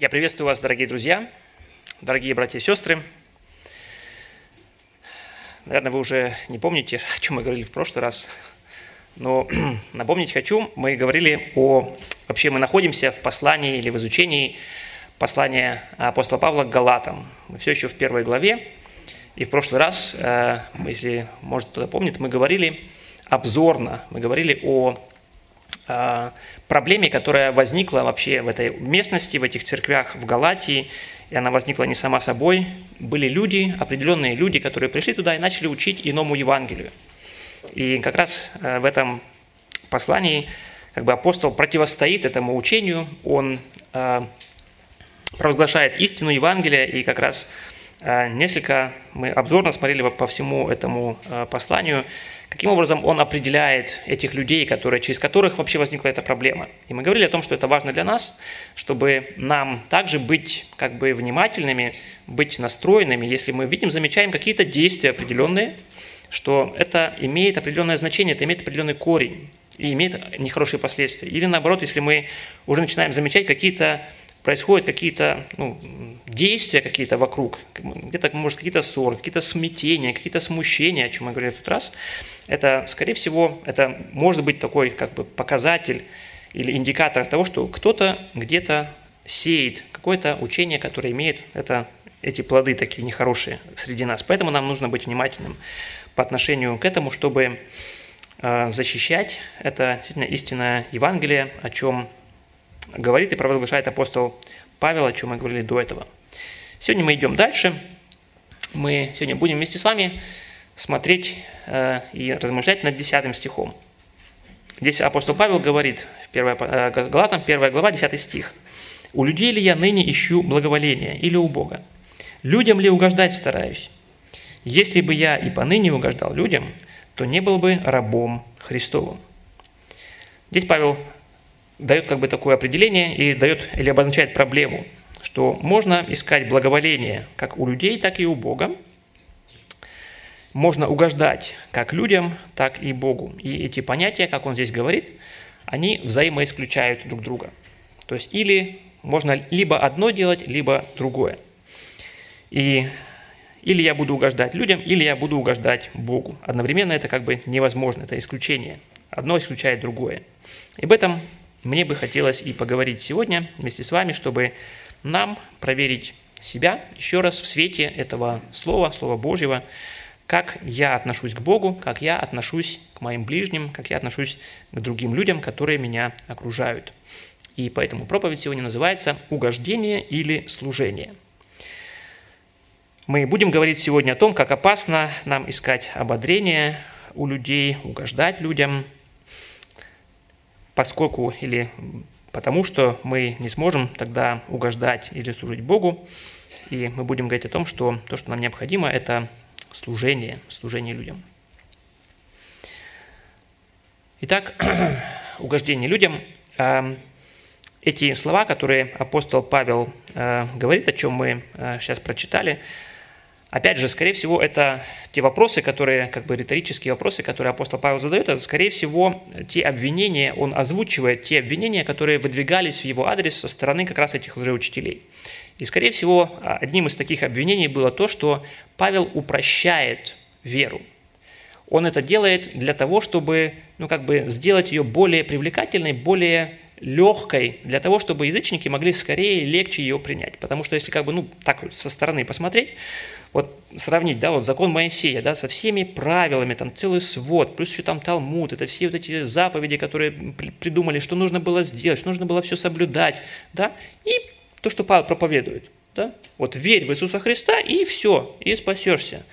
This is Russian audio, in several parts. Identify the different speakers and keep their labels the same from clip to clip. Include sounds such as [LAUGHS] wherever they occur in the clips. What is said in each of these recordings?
Speaker 1: Я приветствую вас, дорогие друзья, дорогие братья и сестры. Наверное, вы уже не помните, о чем мы говорили в прошлый раз, но [CLEARS THROAT] напомнить хочу, мы говорили о... Вообще мы находимся в послании или в изучении послания апостола Павла к Галатам. Мы все еще в первой главе, и в прошлый раз, э, если, может, кто-то помнит, мы говорили обзорно, мы говорили о проблеме, которая возникла вообще в этой местности, в этих церквях в Галатии, и она возникла не сама собой. Были люди, определенные люди, которые пришли туда и начали учить иному Евангелию. И как раз э, в этом послании как бы апостол противостоит этому учению, он э, провозглашает истину Евангелия, и как раз э, несколько мы обзорно смотрели по всему этому посланию, Каким образом он определяет этих людей, которые, через которых вообще возникла эта проблема? И мы говорили о том, что это важно для нас, чтобы нам также быть как бы внимательными, быть настроенными, если мы видим, замечаем какие-то действия определенные, что это имеет определенное значение, это имеет определенный корень и имеет нехорошие последствия. Или наоборот, если мы уже начинаем замечать какие-то происходят какие-то ну, действия какие-то вокруг, где-то, может, какие-то ссоры, какие-то смятения, какие-то смущения, о чем мы говорили в тот раз, это, скорее всего, это может быть такой как бы показатель или индикатор того, что кто-то где-то сеет какое-то учение, которое имеет это, эти плоды такие нехорошие среди нас. Поэтому нам нужно быть внимательным по отношению к этому, чтобы э, защищать это действительно истинное Евангелие, о чем говорит и провозглашает апостол Павел, о чем мы говорили до этого. Сегодня мы идем дальше. Мы сегодня будем вместе с вами смотреть э, и размышлять над 10 стихом. Здесь апостол Павел говорит, 1, э, Галатам 1 глава, 10 стих. «У людей ли я ныне ищу благоволения или у Бога? Людям ли угождать стараюсь? Если бы я и поныне угождал людям, то не был бы рабом Христовым». Здесь Павел дает как бы такое определение и дает или обозначает проблему, что можно искать благоволение как у людей, так и у Бога. Можно угождать как людям, так и Богу. И эти понятия, как он здесь говорит, они взаимоисключают друг друга. То есть или можно либо одно делать, либо другое. И или я буду угождать людям, или я буду угождать Богу. Одновременно это как бы невозможно, это исключение. Одно исключает другое. И об этом мне бы хотелось и поговорить сегодня вместе с вами, чтобы нам проверить себя еще раз в свете этого слова, слова Божьего, как я отношусь к Богу, как я отношусь к моим ближним, как я отношусь к другим людям, которые меня окружают. И поэтому проповедь сегодня называется «Угождение или служение». Мы будем говорить сегодня о том, как опасно нам искать ободрение у людей, угождать людям – поскольку или потому что мы не сможем тогда угождать или служить Богу, и мы будем говорить о том, что то, что нам необходимо, это служение, служение людям. Итак, [CLEARS THROAT] угождение людям. Эм, эти слова, которые апостол Павел э, говорит, о чем мы сейчас э, прочитали, Опять же, скорее всего, это те вопросы, которые, как бы риторические вопросы, которые апостол Павел задает, это, скорее всего, те обвинения, он озвучивает те обвинения, которые выдвигались в его адрес со стороны как раз этих лжеучителей. И, скорее всего, одним из таких обвинений было то, что Павел упрощает веру. Он это делает для того, чтобы ну, как бы сделать ее более привлекательной, более легкой, для того, чтобы язычники могли скорее легче ее принять. Потому что если как бы, ну, так со стороны посмотреть, вот сравнить, да, вот закон Моисея, да, со всеми правилами, там целый свод, плюс еще там Талмуд, это все вот эти заповеди, которые придумали, что нужно было сделать, что нужно было все соблюдать, да, и то, что Павел проповедует, да, вот верь в Иисуса Христа и все, и спасешься.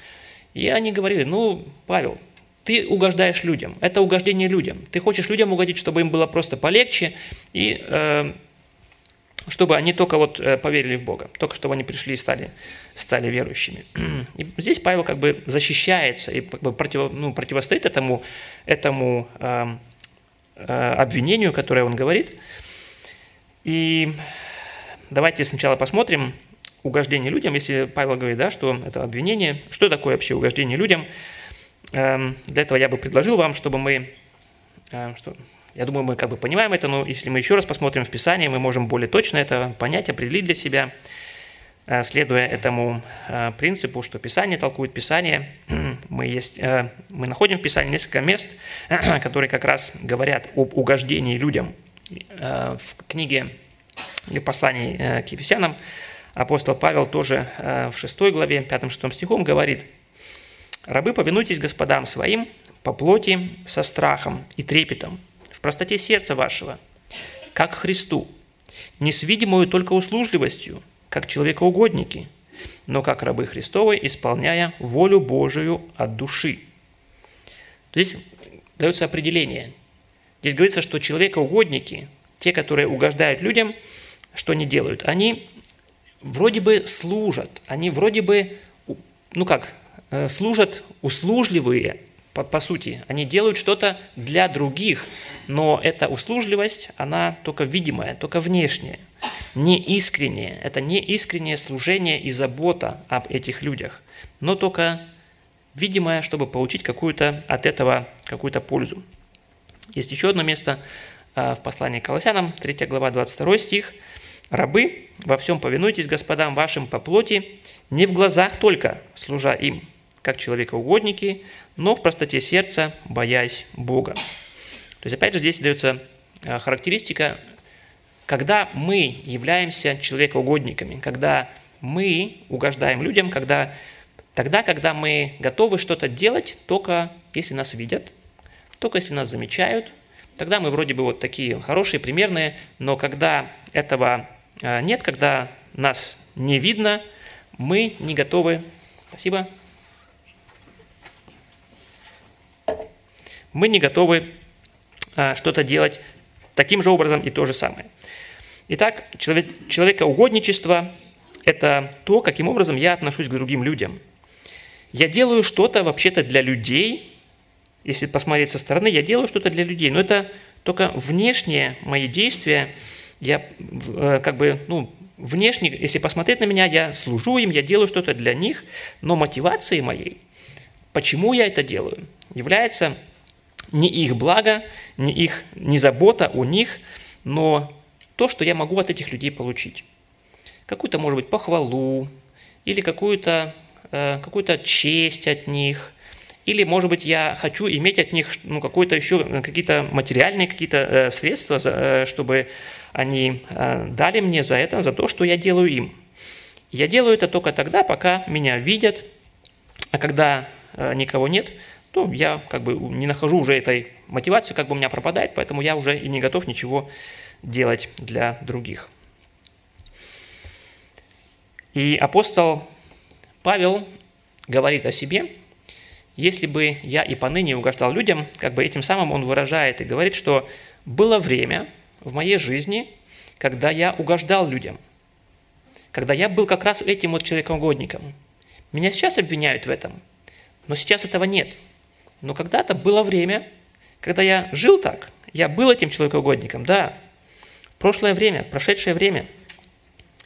Speaker 1: И они говорили, ну, Павел, ты угождаешь людям, это угождение людям. Ты хочешь людям угодить, чтобы им было просто полегче, и э, чтобы они только вот э, поверили в Бога, только чтобы они пришли и стали, стали верующими. И здесь Павел как бы защищается и как бы против, ну, противостоит этому, этому э, э, обвинению, которое он говорит. И давайте сначала посмотрим угождение людям, если Павел говорит, да, что это обвинение, что такое вообще угождение людям. Э, для этого я бы предложил вам, чтобы мы, э, что, Я думаю, мы как бы понимаем это, но если мы еще раз посмотрим в Писании, мы можем более точно это понять, определить для себя, э, следуя этому э, принципу, что Писание толкует Писание. [CLEARS THROAT] Мы, есть, э, мы находим в Писании несколько мест, [CLEARS THROAT] которые как раз говорят об угождении людям. В книге или послании к Ефесянам апостол Павел тоже в 6 главе, 5-6 стихом говорит, «Рабы, повинуйтесь господам своим по плоти со страхом и трепетом, простоте сердца вашего, как Христу, не с видимую только услужливостью, как человекоугодники, но как рабы Христовы, исполняя волю Божию от души. Здесь дается определение. Здесь говорится, что человекоугодники, те, которые угождают людям, что они делают? Они вроде бы служат, они вроде бы, ну как, э, служат услужливые, по, по сути. Они делают что-то для других, но эта услужливость, она только видимая, только внешняя, не искренняя. Это не искреннее служение и забота об этих людях, но только видимое, чтобы получить какую-то от этого какую-то пользу. Есть еще одно место а, в послании к Колоссянам, 3 глава, 22 стих. «Рабы, во всем повинуйтесь господам вашим по плоти, не в глазах только, служа им, как человекоугодники, но в простоте сердца, боясь Бога. То есть, опять же, здесь дается э, характеристика, когда мы являемся человекоугодниками, когда мы угождаем людям, когда, тогда, когда мы готовы что-то делать, только если нас видят, только если нас замечают, тогда мы вроде бы вот такие хорошие, примерные, но когда этого э, нет, когда нас не видно, мы не готовы, спасибо, мы не готовы а, что-то делать таким же образом и то же самое. Итак, человек, человекоугодничество – это то, каким образом я отношусь к другим людям. Я делаю что-то вообще-то для людей, если посмотреть со стороны, я делаю что-то для людей, но это только внешние мои действия, я э, как бы, ну, внешне, если посмотреть на меня, я служу им, я делаю что-то для них, но мотивацией моей, почему я это делаю, является не их благо, не их не забота о них, но то, что я могу от этих людей получить. Какую-то, может быть, похвалу, или какую-то э, какую честь от них, или, может быть, я хочу иметь от них ну, какое-то еще, э, какие-то материальные какие-то э, средства, э, чтобы они э, дали мне за это, за то, что я делаю им. Я делаю это только тогда, пока меня видят, а когда э, никого нет, то я как бы не нахожу уже этой мотивации, как бы у меня пропадает, поэтому я уже и не готов ничего делать для других. И апостол Павел говорит о себе, если бы я и поныне угождал людям, как бы этим самым он выражает и говорит, что было время в моей жизни, когда я угождал людям, когда я был как раз этим вот человеком-угодником. Меня сейчас обвиняют в этом, но сейчас этого нет – но когда-то было время, когда я жил так, я был этим человекоугодником, да. Прошлое время, прошедшее время.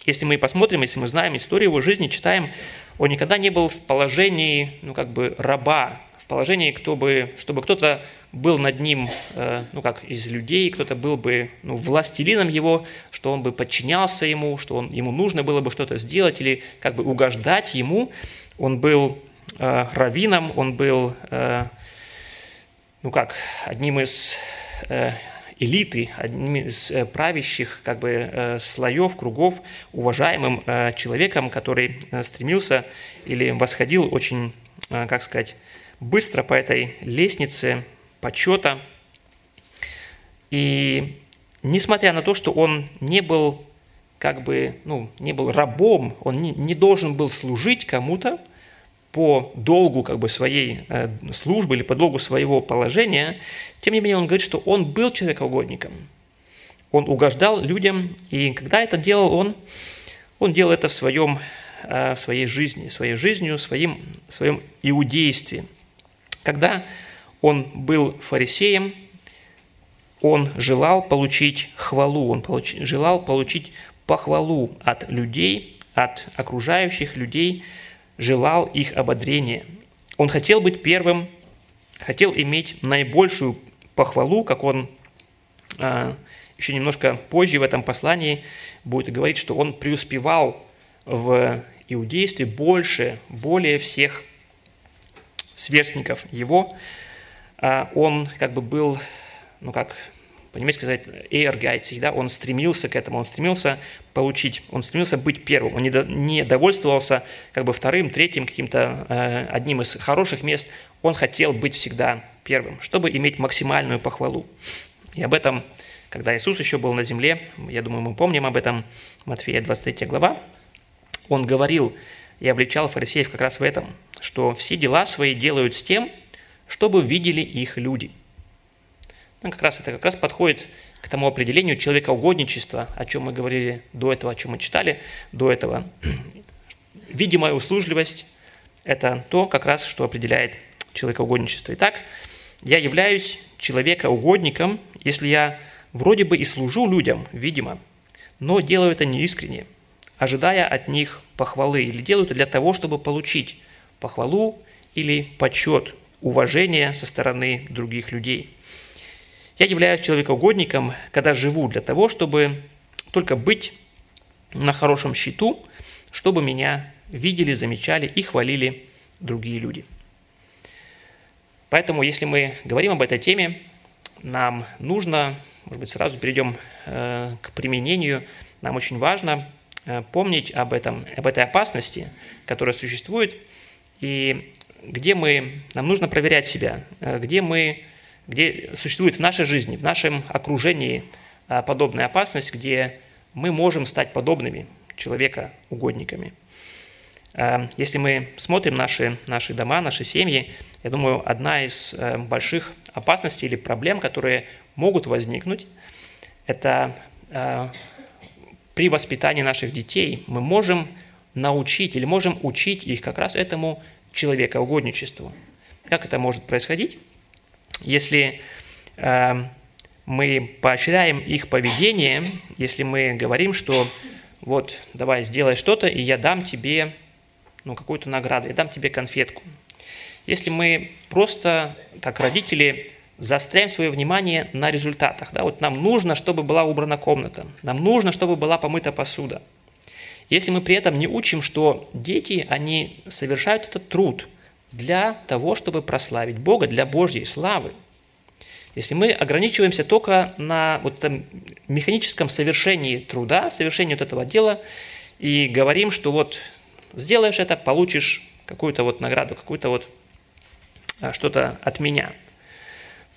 Speaker 1: Если мы посмотрим, если мы знаем историю его жизни, читаем, он никогда не был в положении, ну, как бы, раба, в положении, кто бы, чтобы кто-то был над ним, э, ну, как из людей, кто-то был бы, ну, властелином его, что он бы подчинялся ему, что он, ему нужно было бы что-то сделать или как бы угождать ему. Он был э, раввином, он был э, ну как, одним из э, элиты, одним из э, правящих как бы э, слоев, кругов, уважаемым человеком, который стремился или восходил очень, как сказать, быстро по этой лестнице почета. И несмотря на то, что он не был как бы, ну, не был рабом, он не должен был служить кому-то, по долгу как бы своей э, службы или по долгу своего положения, тем не менее он говорит, что он был человекоугодником. Он угождал людям, и когда это делал он, он делал это в, своем, э, в своей жизни, своей жизнью, своим, своем иудействе. Когда он был фарисеем, он желал получить хвалу, он получ, желал получить похвалу от людей, от окружающих людей – желал их ободрения. Он хотел быть первым, хотел иметь наибольшую похвалу, как он а, еще немножко позже в этом послании будет говорить, что он преуспевал в иудействе больше, более всех сверстников его. А, он как бы был, ну как по-немецки сказать, ehrgeizig, да, он стремился к этому, он стремился получить, он стремился быть первым, он не, до, не довольствовался как бы вторым, третьим, каким-то э, одним из хороших мест, он хотел быть всегда первым, чтобы иметь максимальную похвалу. И об этом, когда Иисус еще был на земле, я думаю, мы помним об этом, Матфея 23 глава, он говорил и обличал фарисеев как раз в этом, что все дела свои делают с тем, чтобы видели их люди – ну, как раз это как раз подходит к тому определению человекоугодничества, о чем мы говорили до этого, о чем мы читали до этого. [CLEARS THROAT] Видимая услужливость – это то, как раз, что определяет человекоугодничество. Итак, я являюсь человекоугодником, если я вроде бы и служу людям, видимо, но делаю это неискренне, ожидая от них похвалы, или делаю это для того, чтобы получить похвалу или почет, уважение со стороны других людей – я являюсь человекоугодником, когда живу для того, чтобы только быть на хорошем счету, чтобы меня видели, замечали и хвалили другие люди. Поэтому, если мы говорим об этой теме, нам нужно, может быть, сразу перейдем э, к применению, нам очень важно э, помнить об, этом, об этой опасности, которая существует, и где мы, нам нужно проверять себя, э, где мы где существует в нашей жизни, в нашем окружении а, подобная опасность, где мы можем стать подобными человека угодниками. А, если мы смотрим наши, наши дома, наши семьи, я думаю, одна из э, больших опасностей или проблем, которые могут возникнуть, это а, при воспитании наших детей мы можем научить или можем учить их как раз этому человекоугодничеству. Как это может происходить? Если э, мы поощряем их поведение, если мы говорим, что вот, давай, сделай что-то, и я дам тебе ну, какую-то награду, я дам тебе конфетку. Если мы просто, как родители, заостряем свое внимание на результатах, да, вот нам нужно, чтобы была убрана комната, нам нужно, чтобы была помыта посуда. Если мы при этом не учим, что дети, они совершают этот труд – для того, чтобы прославить Бога, для Божьей славы. Если мы ограничиваемся только на вот этом механическом совершении труда, совершении вот этого дела, и говорим, что вот сделаешь это, получишь какую-то вот награду, какую-то вот а, что-то от меня,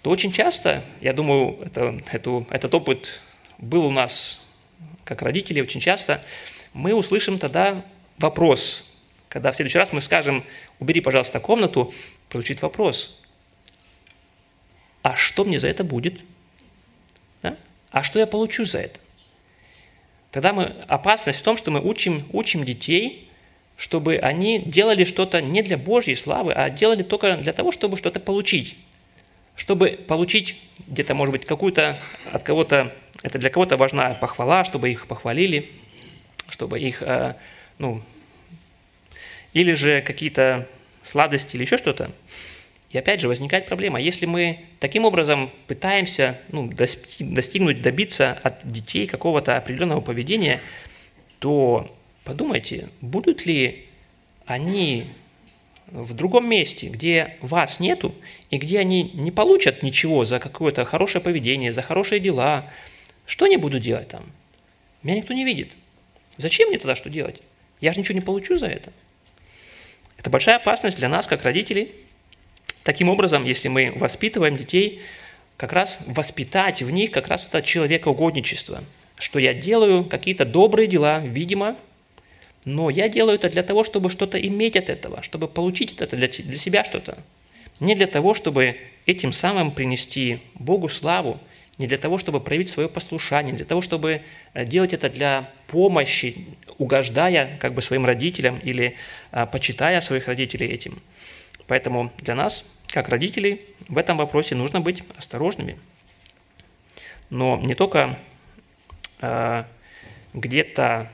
Speaker 1: то очень часто, я думаю, это, это, этот опыт был у нас как родители, очень часто мы услышим тогда вопрос, когда в следующий раз мы скажем, убери, пожалуйста, комнату, прозвучит вопрос, а что мне за это будет? Да? А что я получу за это? Тогда мы, опасность в том, что мы учим, учим детей, чтобы они делали что-то не для Божьей славы, а делали только для того, чтобы что-то получить. Чтобы получить где-то, может быть, какую-то от кого-то, это для кого-то важна похвала, чтобы их похвалили, чтобы их, э, ну, или же какие-то сладости или еще что-то. И опять же возникает проблема. Если мы таким образом пытаемся ну, достигнуть, добиться от детей какого-то определенного поведения, то подумайте, будут ли они в другом месте, где вас нету, и где они не получат ничего за какое-то хорошее поведение, за хорошие дела, что они будут делать там? Меня никто не видит. Зачем мне тогда что делать? Я же ничего не получу за это. Это большая опасность для нас, как родителей. Таким образом, если мы воспитываем детей, как раз воспитать в них как раз это человекоугодничество, что я делаю какие-то добрые дела, видимо, но я делаю это для того, чтобы что-то иметь от этого, чтобы получить это для, для себя что-то. Не для того, чтобы этим самым принести Богу славу, не для того, чтобы проявить свое послушание, не для того, чтобы э, делать это для помощи, угождая как бы своим родителям или а, почитая своих родителей этим. Поэтому для нас, как родителей, в этом вопросе нужно быть осторожными. Но не только а, где-то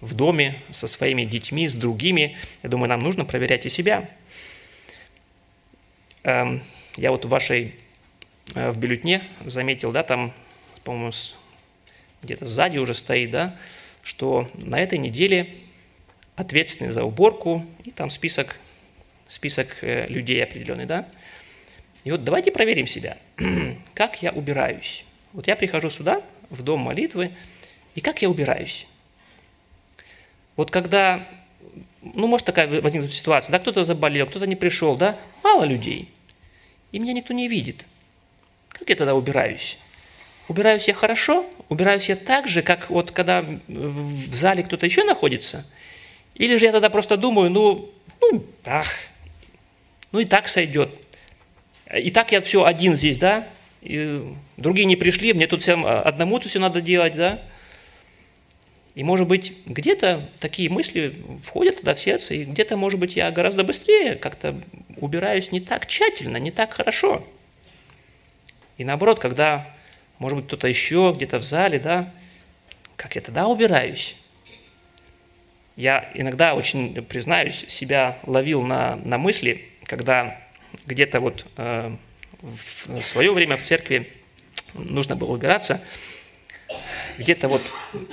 Speaker 1: в доме со своими детьми, с другими, я думаю, нам нужно проверять и себя. Эм, я вот в вашей э, в бюллетне заметил, да, там, по-моему, где-то сзади уже стоит, да, что на этой неделе ответственный за уборку, и там список, список э, людей определенный, да. И вот давайте проверим себя, [CLEARS THROAT] как я убираюсь. Вот я прихожу сюда, в дом молитвы, и как я убираюсь. Вот когда, ну, может такая возникнуть ситуация, да, кто-то заболел, кто-то не пришел, да, мало людей, и меня никто не видит. Как я тогда убираюсь? Убираюсь я хорошо? Убираюсь я так же, как вот когда в зале кто-то еще находится? Или же я тогда просто думаю, ну, ну, ах, ну и так сойдет. И так я все один здесь, да? И другие не пришли, мне тут всем одному это все надо делать, да? И, может быть, где-то такие мысли входят туда в сердце, и где-то, может быть, я гораздо быстрее как-то убираюсь не так тщательно, не так хорошо. И наоборот, когда, может быть, кто-то еще где-то в зале, да, как я тогда убираюсь? Я иногда, очень признаюсь, себя ловил на, на мысли, когда где-то вот э, в свое время в церкви нужно было убираться – где-то вот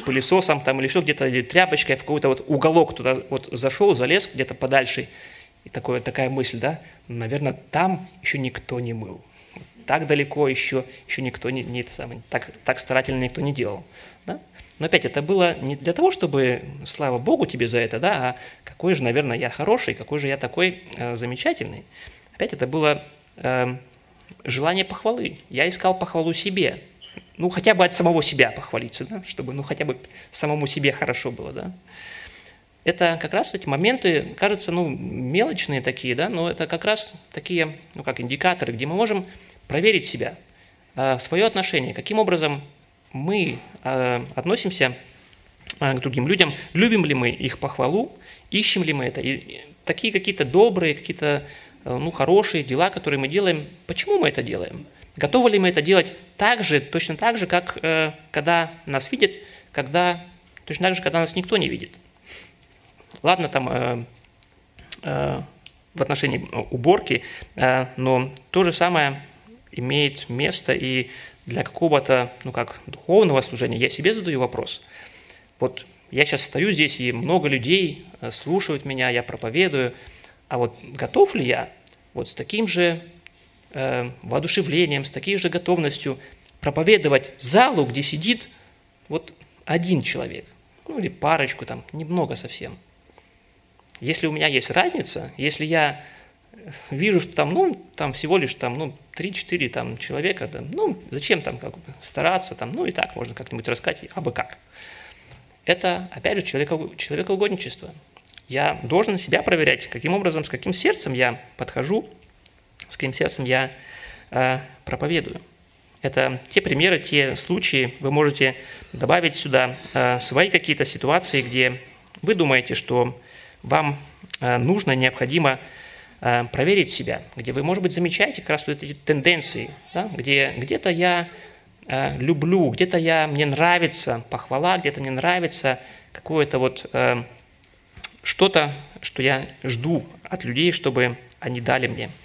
Speaker 1: пылесосом там или еще где-то, или тряпочкой в какой-то вот уголок туда вот зашел, залез где-то подальше, и такое, такая мысль, да, наверное, там еще никто не мыл. Так далеко еще, еще никто не, не это самое, так, так старательно никто не делал. Да? Но опять это было не для того, чтобы, слава Богу тебе за это, да, а какой же, наверное, я хороший, какой же я такой э, замечательный. Опять это было э, желание похвалы. Я искал похвалу себе ну, хотя бы от самого себя похвалиться, да, чтобы, ну, хотя бы самому себе хорошо было, да. Это как раз эти моменты, кажется, ну, мелочные такие, да, но это как раз такие, ну, как индикаторы, где мы можем проверить себя, э, свое отношение, каким образом мы э, относимся э, к другим людям, любим ли мы их похвалу, ищем ли мы это, и такие какие-то добрые, какие-то, ну, хорошие дела, которые мы делаем, почему мы это делаем – Готовы ли мы это делать так же, точно так же, как э, когда нас видят, когда, точно так же, когда нас никто не видит? Ладно, там э, э, в отношении уборки, э, но то же самое имеет место и для какого-то, ну как, духовного служения. Я себе задаю вопрос. Вот я сейчас стою здесь, и много людей э, слушают меня, я проповедую, а вот готов ли я вот с таким же э, воодушевлением, с такой же готовностью проповедовать залу, где сидит вот один человек, ну или парочку там, немного совсем. Если у меня есть разница, если я вижу, что там, ну, там всего лишь там, ну, 3-4 там человека, да, ну, зачем там как бы стараться, там, ну, и так можно как-нибудь рассказать, а бы как. Это, опять же, человеко, человекоугодничество. Я должен себя проверять, каким образом, с каким сердцем я подхожу с каким сердцем я э, проповедую. Это те примеры, те случаи, вы можете добавить сюда э, свои какие-то ситуации, где вы думаете, что вам э, нужно, необходимо проверить себя, где вы, может быть, замечаете как раз вот эти тенденции, да, где где-то я э, люблю, где-то я, мне нравится похвала, где-то мне нравится какое-то вот э, что-то, что я жду от людей, чтобы они дали мне –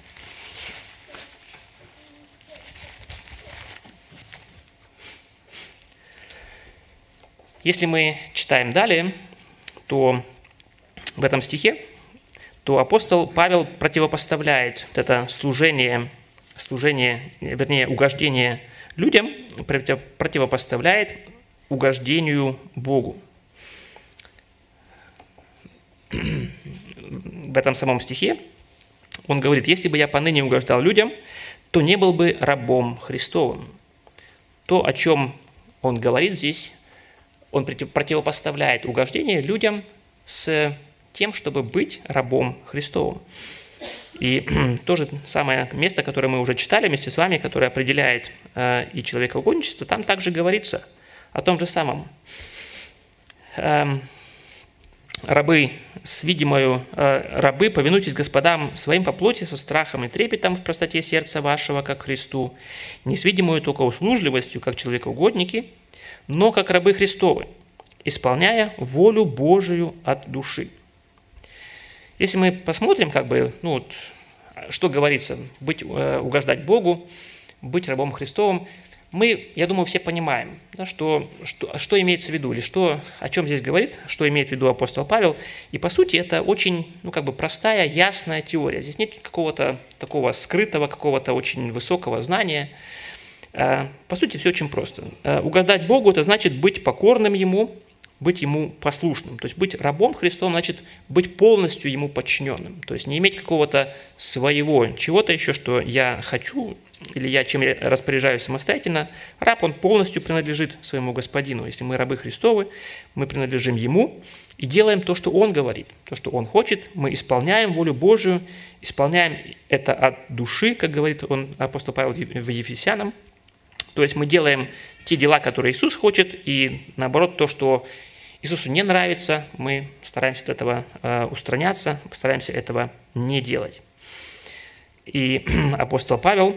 Speaker 1: Если мы читаем далее, то в этом стихе, то апостол Павел противопоставляет вот это служение, служение, вернее, угождение людям, противопоставляет угождению Богу. В этом самом стихе он говорит, если бы я поныне угождал людям, то не был бы рабом Христовым. То, о чем он говорит здесь, он противопоставляет угождение людям с тем, чтобы быть рабом Христовым. И [CLEARS THROAT] то же самое место, которое мы уже читали вместе с вами, которое определяет э, и человекоугодничество, там также говорится о том же самом. Эм, рабы с видимою, э, рабы, повинуйтесь господам своим по плоти со страхом и трепетом в простоте сердца вашего, как Христу, не с видимою только услужливостью, как человекоугодники, но как рабы Христовы, исполняя волю Божию от души. Если мы посмотрим, как бы, ну, вот, что говорится, быть, э, угождать Богу, быть рабом Христовым, мы, я думаю, все понимаем, да, что, что, что имеется в виду, или что, о чем здесь говорит, что имеет в виду апостол Павел. И по сути это очень, ну как бы простая, ясная теория. Здесь нет какого-то такого скрытого, какого-то очень высокого знания. А, по сути все очень просто. А, угадать Богу – это значит быть покорным Ему, быть ему послушным. То есть быть рабом Христом значит быть полностью ему подчиненным. То есть не иметь какого-то своего, чего-то еще, что я хочу, или я чем я распоряжаюсь самостоятельно. Раб, он полностью принадлежит своему господину. Если мы рабы Христовы, мы принадлежим ему и делаем то, что он говорит, то, что он хочет. Мы исполняем волю Божию, исполняем это от души, как говорит он, апостол Павел в Ефесянам. То есть мы делаем те дела, которые Иисус хочет, и наоборот то, что Иисусу не нравится, мы стараемся от этого э, устраняться, стараемся этого не делать. И [CLEARS THROAT] апостол Павел,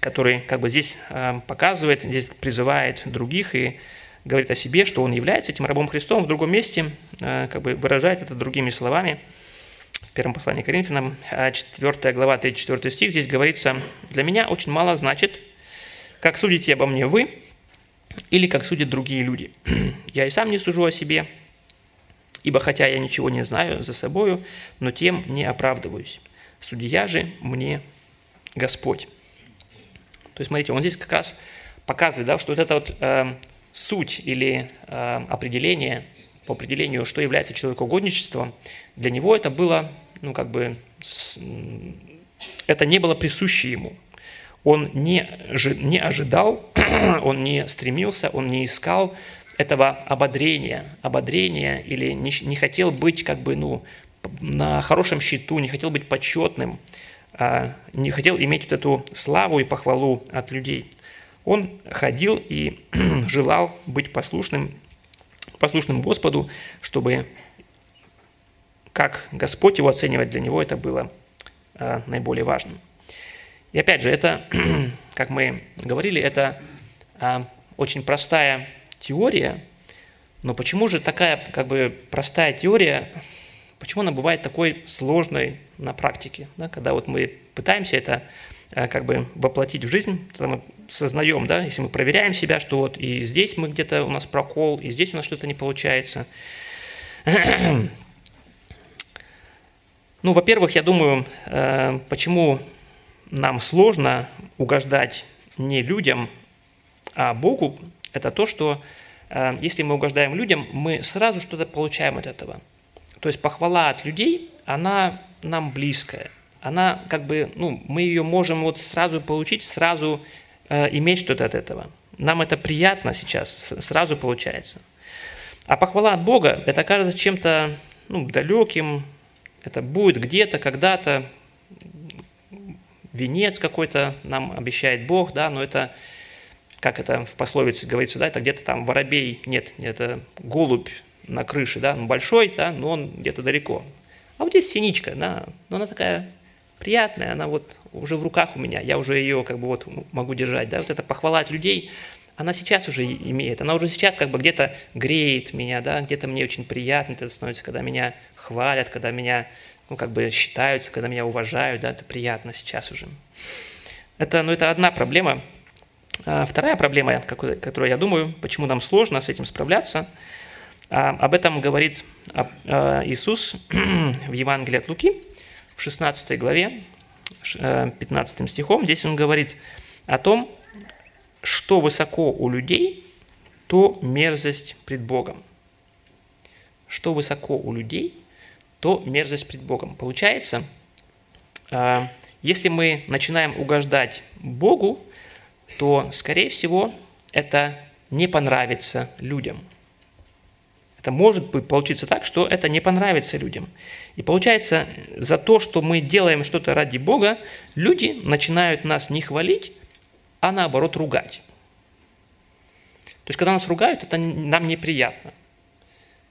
Speaker 1: который как бы здесь э, показывает, здесь призывает других и говорит о себе, что он является этим рабом Христом, в другом месте э, как бы выражает это другими словами. В первом послании к Коринфянам, 4 глава, 3-4 стих, здесь говорится, «Для меня очень мало значит, как судите обо мне вы, или как судят другие люди. [CLEARS THROAT] Я и сам не сужу о себе, ибо хотя я ничего не знаю за собою, но тем не оправдываюсь. Судья же мне Господь. То есть, смотрите, он здесь как раз показывает, да, что вот эта вот э, суть или э, определение, по определению, что является человекоугодничеством, для него это было, ну, как бы, с, это не было присуще ему он не, не ожидал, [CLEARS THROAT] он не стремился, он не искал этого ободрения, ободрения или не, не хотел быть как бы ну, на хорошем счету, не хотел быть почетным, а не хотел иметь вот эту славу и похвалу от людей. Он ходил и [CLEARS THROAT] желал быть послушным, послушным Господу, чтобы как Господь его оценивать для него это было а, наиболее важным. И опять же, это, [CLEARS THROAT] как мы говорили, это а, очень простая теория, но почему же такая как бы простая теория, почему она бывает такой сложной на практике? Да? Когда вот мы пытаемся это а, как бы воплотить в жизнь, тогда мы сознаем, да, если мы проверяем себя, что вот и здесь мы где-то у нас прокол, и здесь у нас что-то не получается. [CLEARS THROAT] Ну, во-первых, я думаю, э, почему нам сложно угождать не людям, а Богу, это то, что э, если мы угождаем людям, мы сразу что-то получаем от этого. То есть похвала от людей, она нам близкая. Она как бы, ну, мы ее можем вот сразу получить, сразу э, иметь что-то от этого. Нам это приятно сейчас, сразу получается. А похвала от Бога, это кажется чем-то ну, далеким, это будет где-то, когда-то, венец какой-то нам обещает Бог, да, но это, как это в пословице говорится, да, это где-то там воробей, нет, это голубь на крыше, да, он большой, да, но он где-то далеко. А вот здесь синичка, да, но она такая приятная, она вот уже в руках у меня, я уже ее как бы вот могу держать, да, вот эта похвала от людей, она сейчас уже имеет, она уже сейчас как бы где-то греет меня, да, где-то мне очень приятно это становится, когда меня хвалят, когда меня ну, как бы считаются, когда меня уважают, да, это приятно сейчас уже. Это, ну, это одна проблема. А вторая проблема, которую я думаю, почему нам сложно с этим справляться, а, об этом говорит а, Иисус [CLEARS THROAT] в Евангелии от Луки, в 16 главе, 15 э, стихом. Здесь он говорит о том, что высоко у людей, то мерзость пред Богом. Что высоко у людей, то мерзость пред Богом. Получается, а, если мы начинаем угождать Богу, то, скорее всего, это не понравится людям. Это может быть получиться так, что это не понравится людям. И получается, за то, что мы делаем что-то ради Бога, люди начинают нас не хвалить, а наоборот ругать. То есть, когда нас ругают, это нам неприятно.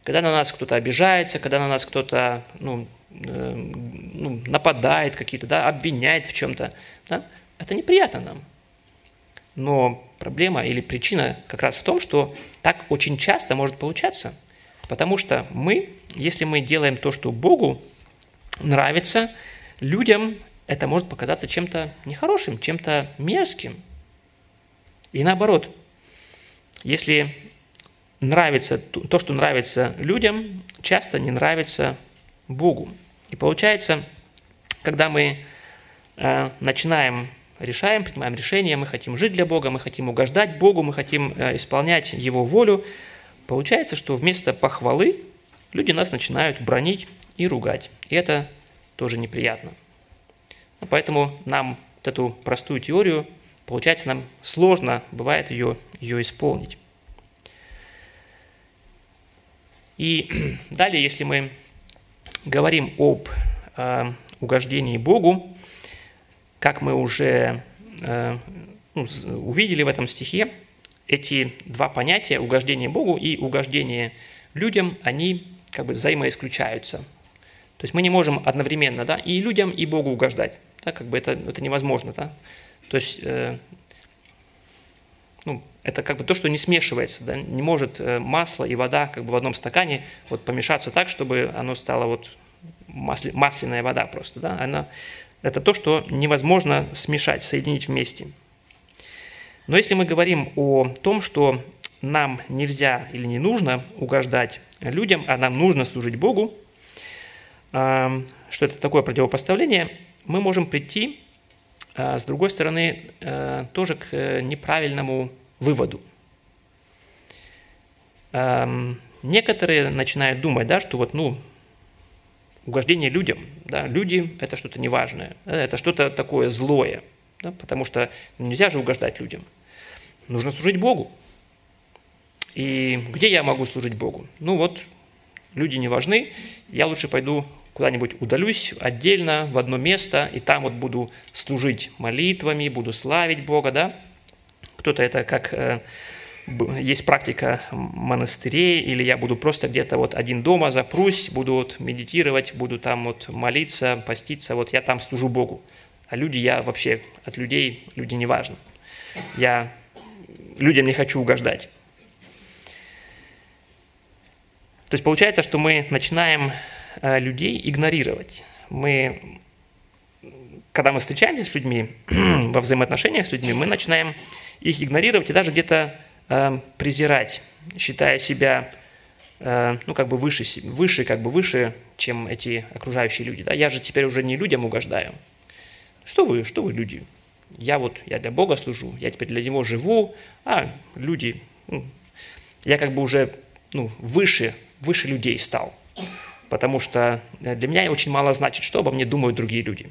Speaker 1: Когда на нас кто-то обижается, когда на нас кто-то ну, э, ну, нападает какие-то, да, обвиняет в чем-то, да, это неприятно нам. Но проблема или причина как раз в том, что так очень часто может получаться, потому что мы, если мы делаем то, что Богу нравится, людям это может показаться чем-то нехорошим, чем-то мерзким. И наоборот, если нравится то, что нравится людям, часто не нравится Богу. И получается, когда мы э, начинаем, решаем, принимаем решения, мы хотим жить для Бога, мы хотим угождать Богу, мы хотим э, исполнять Его волю, получается, что вместо похвалы люди нас начинают бронить и ругать. И это тоже неприятно. Поэтому нам вот эту простую теорию, получается, нам сложно бывает ее, ее исполнить. И [CLEARS THROAT] далее, если мы говорим об э, угождении Богу, как мы уже э, ну, увидели в этом стихе, эти два понятия, угождение Богу и угождение людям, они как бы взаимоисключаются. То есть мы не можем одновременно да, и людям, и Богу угождать. Да, как бы это, это невозможно. Да? То есть э, ну, это как бы то, что не смешивается, да? не может э, масло и вода как бы в одном стакане вот помешаться так, чтобы оно стало вот масли, масляная вода просто, да? Она, это то, что невозможно смешать, соединить вместе. Но если мы говорим о том, что нам нельзя или не нужно угождать людям, а нам нужно служить Богу, э, что это такое противопоставление, мы можем прийти, с другой стороны, тоже к неправильному выводу. Эм, некоторые начинают думать, да, что вот, ну, угождение людям, да, люди – это что-то неважное, это что-то такое злое, да, потому что нельзя же угождать людям. Нужно служить Богу. И где я могу служить Богу? Ну вот, люди не важны, я лучше пойду куда-нибудь удалюсь отдельно в одно место, и там вот буду служить молитвами, буду славить Бога, да, кто-то это как э, есть практика монастырей, или я буду просто где-то вот один дома запрусь, буду вот медитировать, буду там вот молиться, поститься, вот я там служу Богу. А люди, я вообще от людей, люди не важны. Я людям не хочу угождать. То есть получается, что мы начинаем людей игнорировать. Мы, когда мы встречаемся с людьми, [CLEARS THROAT] во взаимоотношениях с людьми, мы начинаем их игнорировать и даже где-то э, презирать, считая себя э, ну, как бы выше, выше, как бы выше, чем эти окружающие люди. Да? Я же теперь уже не людям угождаю. Что вы, что вы люди? Я вот, я для Бога служу, я теперь для Него живу, а люди, ну, я как бы уже ну, выше, выше людей стал. Потому что для меня очень мало значит, что обо мне думают другие люди.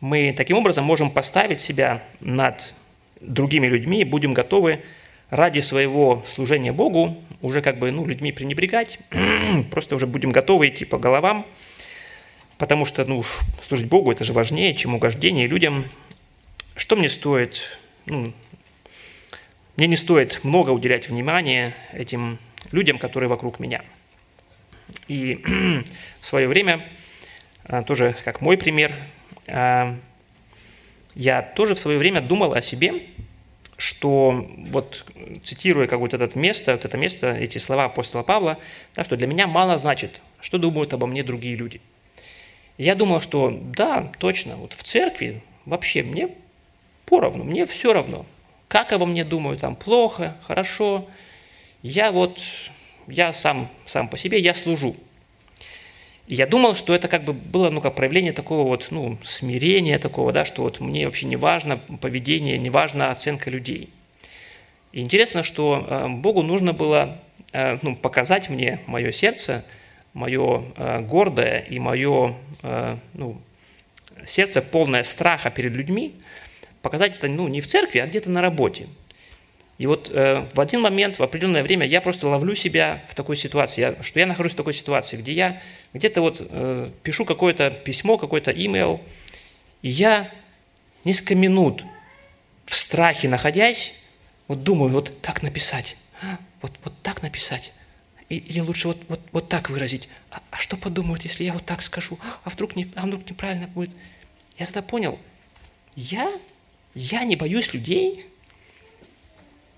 Speaker 1: Мы таким образом можем поставить себя над другими людьми, будем готовы ради своего служения Богу уже как бы ну, людьми пренебрегать, [CLEARS THROAT] просто уже будем готовы идти по головам, потому что ну, служить Богу это же важнее, чем угождение людям. Что мне стоит? Ну, мне не стоит много уделять внимания этим людям, которые вокруг меня. И в свое время, а, тоже как мой пример, а, я тоже в свое время думал о себе, что вот цитируя как вот это место, вот это место, эти слова апостола Павла, да, что для меня мало значит, что думают обо мне другие люди. Я думал, что да, точно, вот в церкви вообще мне поровну, мне все равно, как обо мне думают, там плохо, хорошо. Я вот, я сам, сам по себе, я служу – и я думал, что это как бы было ну, как проявление такого вот, ну, смирения такого, да, что вот мне вообще не важно поведение, не важна оценка людей. И интересно, что э, Богу нужно было э, ну, показать мне мое сердце, мое э, гордое и мое ну, сердце полное страха перед людьми, показать это ну, не в церкви, а где-то на работе. И вот э, в один момент, в определенное время я просто ловлю себя в такой ситуации, я, что я нахожусь в такой ситуации, где я где-то вот э, пишу какое-то письмо, какой-то имейл, и я несколько минут в страхе находясь, вот думаю, вот как написать, а, вот, вот так написать, или лучше вот, вот, вот так выразить. А, а что подумают, если я вот так скажу? А вдруг, не, а вдруг неправильно будет? Я тогда понял, я, я не боюсь людей,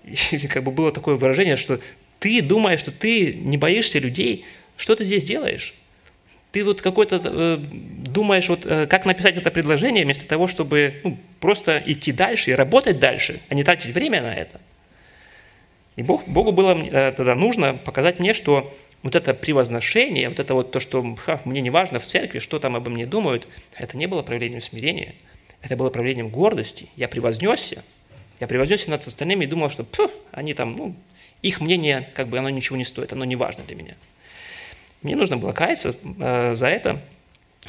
Speaker 1: [LAUGHS] или как бы было такое выражение, что ты думаешь, что ты не боишься людей, что ты здесь делаешь? Ты вот какой-то э, думаешь, вот э, как написать это предложение вместо того, чтобы ну, просто идти дальше и работать дальше, а не тратить время на это. И Бог, Богу было э, тогда нужно показать мне, что вот это превозношение, вот это вот то, что ха, мне не важно в церкви, что там обо мне думают, это не было проявлением смирения, это было проявлением гордости. Я превознесся, я превознесся над остальными и думал, что они там, ну, их мнение, как бы оно ничего не стоит, оно не важно для меня. Мне нужно было каяться э, за это,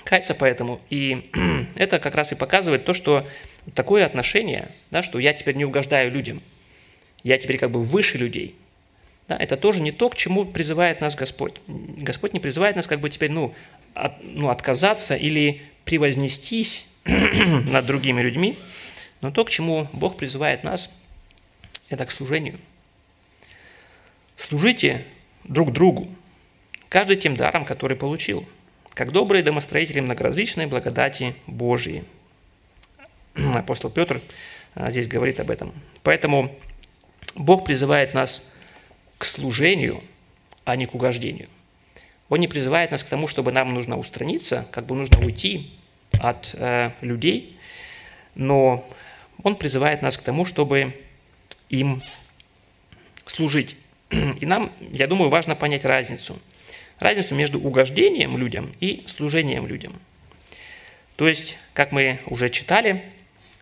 Speaker 1: каяться поэтому. И [CLEARS THROAT] это как раз и показывает то, что такое отношение, да, что я теперь не угождаю людям, я теперь как бы выше людей. Да, это тоже не то, к чему призывает нас Господь. Господь не призывает нас как бы теперь ну, от, ну, отказаться или превознестись [CLEARS THROAT] над другими людьми, но то, к чему Бог призывает нас, это к служению. Служите друг другу, каждый тем даром, который получил, как добрые домостроители многоразличной благодати Божьей. [CLEARS THROAT] Апостол Петр а, здесь говорит об этом. Поэтому Бог призывает нас к служению, а не к угождению. Он не призывает нас к тому, чтобы нам нужно устраниться, как бы нужно уйти от э, людей, но Он призывает нас к тому, чтобы им служить. [CLEARS THROAT] И нам, я думаю, важно понять разницу – разницу между угождением людям и служением людям. То есть, как мы уже читали,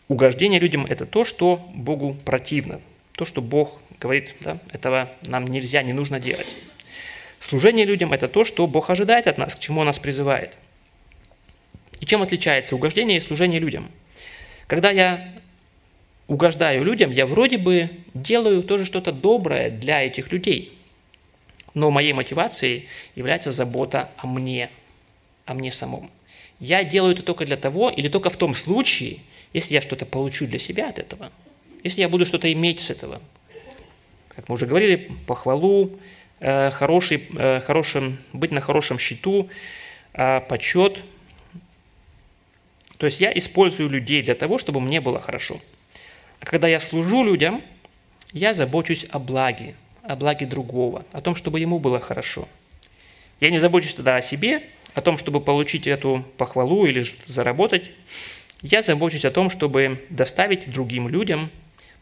Speaker 1: угождение людям – это то, что Богу противно, то, что Бог говорит, да, этого нам нельзя, не нужно делать. Служение людям – это то, что Бог ожидает от нас, к чему Он нас призывает. И чем отличается угождение и служение людям? Когда я угождаю людям, я вроде бы делаю тоже что-то доброе для этих людей – но моей мотивацией является забота о мне, о мне самом. Я делаю это только для того, или только в том случае, если я что-то получу для себя от этого, если я буду что-то иметь с этого. Как мы уже говорили, похвалу, э, хороший, э, хорошим, быть на хорошем счету, э, почет. То есть я использую людей для того, чтобы мне было хорошо. Когда я служу людям, я забочусь о благе, о благе другого, о том, чтобы ему было хорошо. Я не забочусь тогда о себе, о том, чтобы получить эту похвалу или заработать. Я забочусь о том, чтобы доставить другим людям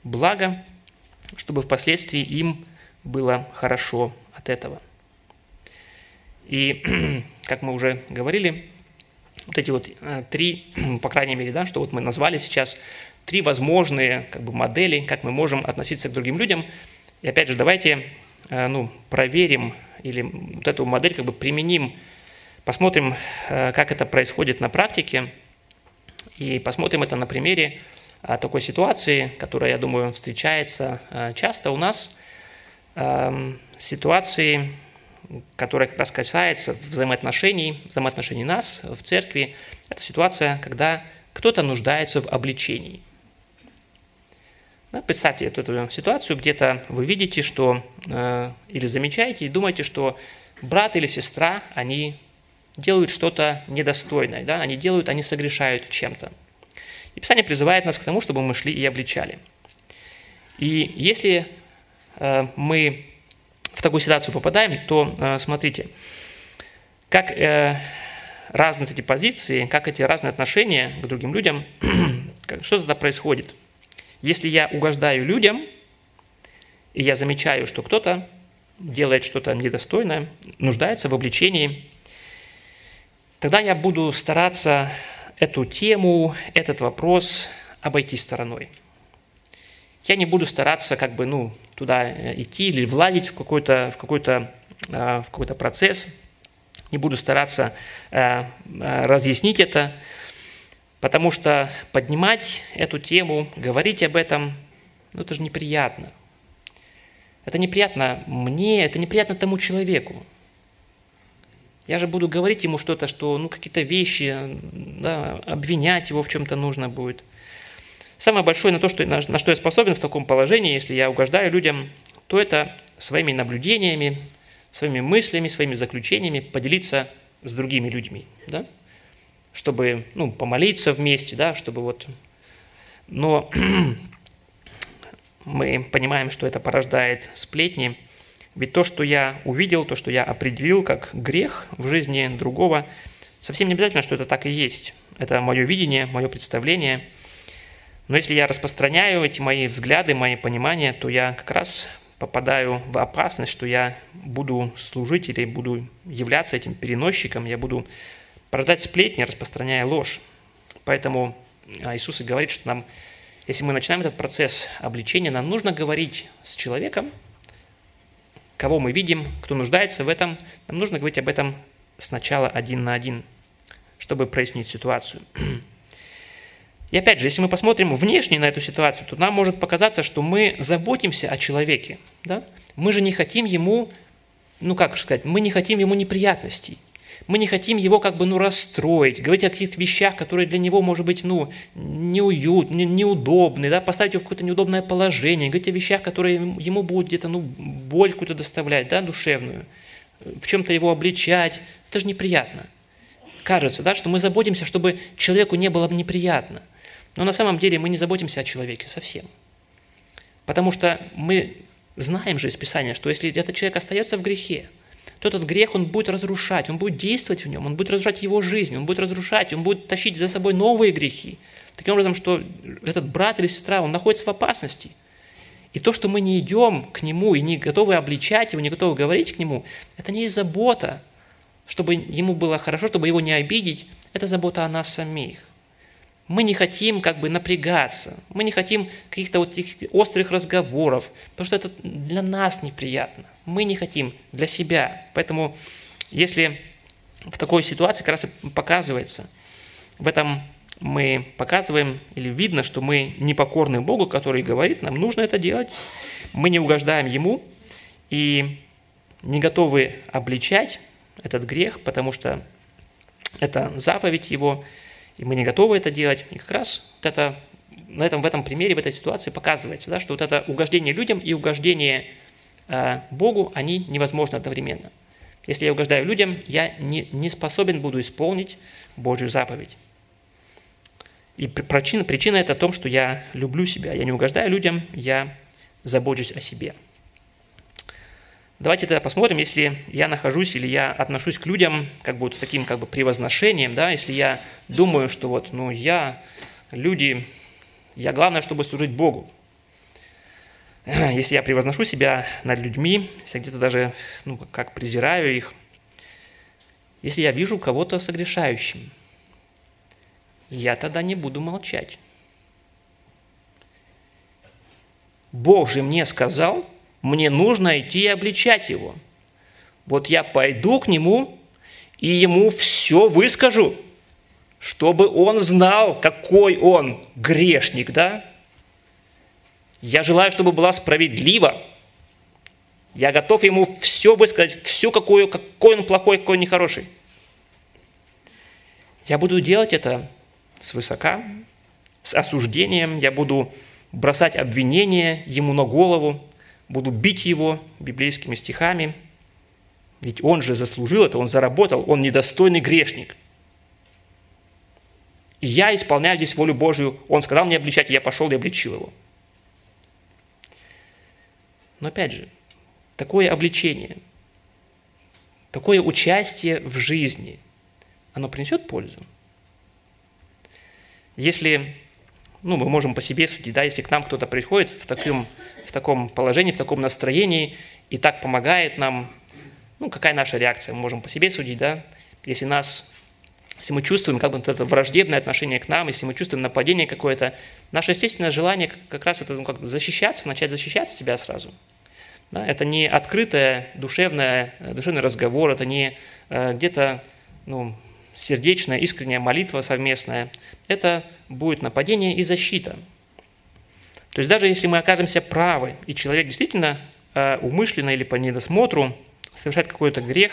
Speaker 1: благо, чтобы впоследствии им было хорошо от этого. И, [CLEARS THROAT] как мы уже говорили, вот эти вот э, три, [CLEARS THROAT] по крайней мере, да, что вот мы назвали сейчас, три возможные как бы, модели, как мы можем относиться к другим людям – и опять же, давайте э, ну, проверим или вот эту модель как бы применим, посмотрим, э, как это происходит на практике, и посмотрим это на примере э, такой ситуации, которая, я думаю, встречается часто у нас, эм, ситуации, которая как раз касается взаимоотношений, взаимоотношений нас в церкви. Это ситуация, когда кто-то нуждается в обличении. Да, представьте эту, эту ситуацию, где-то вы видите, что э, или замечаете и думаете, что брат или сестра, они делают что-то недостойное, да, они делают, они согрешают чем-то. И Писание призывает нас к тому, чтобы мы шли и обличали. И если э, мы в такую ситуацию попадаем, то э, смотрите, как э, разные эти позиции, как эти разные отношения к другим людям, [CLEARS THROAT] что тогда происходит – если я угождаю людям, и я замечаю, что кто-то делает что-то недостойное, нуждается в обличении, тогда я буду стараться эту тему, этот вопрос обойти стороной. Я не буду стараться как бы, ну, туда э, идти или владеть в какой-то, в какой-то, э, в какой-то процесс, не буду стараться э, разъяснить это, Потому что поднимать эту тему, говорить об этом, ну это же неприятно. Это неприятно мне, это неприятно тому человеку. Я же буду говорить ему что-то, что ну, какие-то вещи, да, обвинять его в чем-то нужно будет. Самое большое на то, что, на, на что я способен в таком положении, если я угождаю людям, то это своими наблюдениями, своими мыслями, своими заключениями поделиться с другими людьми. Да? Чтобы ну, помолиться вместе, да, чтобы вот... Но [CLEARS THROAT] мы понимаем, что это порождает сплетни, ведь то, что я увидел, то, что я определил как грех в жизни другого, Совсем не обязательно, что это так и есть. Это мое видение, мое представление. Но если я распространяю эти мои взгляды, мои понимания, то я как раз попадаю в опасность, что я буду служить или буду являться этим переносчиком, я буду порождать сплетни, распространяя ложь. Поэтому а, Иисус и говорит, что нам, если мы начинаем этот процесс обличения, нам нужно говорить с человеком, кого мы видим, кто нуждается в этом, нам нужно говорить об этом сначала один на один, чтобы прояснить ситуацию. И опять же, если мы посмотрим внешне на эту ситуацию, то нам может показаться, что мы заботимся о человеке. Да? Мы же не хотим ему, ну как сказать, мы не хотим ему неприятностей. Мы не хотим его как бы ну, расстроить, говорить о каких-то вещах, которые для него, может быть, ну, неуютны, неудобны, да, поставить его в какое-то неудобное положение, говорить о вещах, которые ему будут где-то ну, боль какую-то доставлять, да, душевную, в чем-то его обличать. Это же неприятно. Кажется, да, что мы заботимся, чтобы человеку не было неприятно. Но на самом деле мы не заботимся о человеке совсем. Потому что мы знаем же из Писания, что если этот человек остается в грехе, то этот грех он будет разрушать, он будет действовать в нем, он будет разрушать его жизнь, он будет разрушать, он будет тащить за собой новые грехи. Таким образом, что этот брат или сестра, он находится в опасности. И то, что мы не идем к нему и не готовы обличать его, не готовы говорить к нему, это не забота, чтобы ему было хорошо, чтобы его не обидеть, это забота о нас самих мы не хотим как бы напрягаться, мы не хотим каких-то вот этих острых разговоров, потому что это для нас неприятно. Мы не хотим для себя. Поэтому если в такой ситуации как раз и показывается, в этом мы показываем или видно, что мы непокорны Богу, который говорит, нам нужно это делать, мы не угождаем Ему и не готовы обличать этот грех, потому что это заповедь Его, и мы не готовы это делать. И как раз вот это, на этом, в этом примере, в этой ситуации показывается, да, что вот это угождение людям и угождение э, Богу, они невозможны одновременно. Если я угождаю людям, я не, не способен буду исполнить Божью заповедь. И причина, причина это в том, что я люблю себя, я не угождаю людям, я забочусь о себе – Давайте тогда посмотрим, если я нахожусь или я отношусь к людям как бы вот с таким как бы превозношением, да, если я думаю, что вот, ну, я, люди, я главное, чтобы служить Богу. [CLEARS THROAT] Если я превозношу себя над людьми, если я где-то даже, ну, как презираю их, если я вижу кого-то согрешающим, я тогда не буду молчать. Бог же мне сказал – мне нужно идти и обличать его. Вот я пойду к нему и ему все выскажу, чтобы он знал, какой он грешник, да? Я желаю, чтобы была справедлива. Я готов ему все высказать, все, какой, какой он плохой, какой он нехороший. Я буду делать это свысока, с осуждением, я буду бросать обвинения ему на голову, буду бить его библейскими стихами, ведь он же заслужил это, он заработал, он недостойный грешник. И я исполняю здесь волю Божию. Он сказал мне обличать, я пошел и обличил его. Но опять же, такое обличение, такое участие в жизни, оно принесет пользу? Если, ну, мы можем по себе судить, да, если к нам кто-то приходит в таком в таком положении, в таком настроении, и так помогает нам, ну, какая наша реакция, мы можем по себе судить, да, если нас, если мы чувствуем как бы вот это враждебное отношение к нам, если мы чувствуем нападение какое-то, наше естественное желание как раз это ну, как бы защищаться, начать защищать себя сразу. Да, это не открытое душевное, душевный разговор, это не э, где-то ну, сердечная, искренняя молитва совместная. Это будет нападение и защита. То есть даже если мы окажемся правы, и человек действительно э, умышленно или по недосмотру совершает какой-то грех,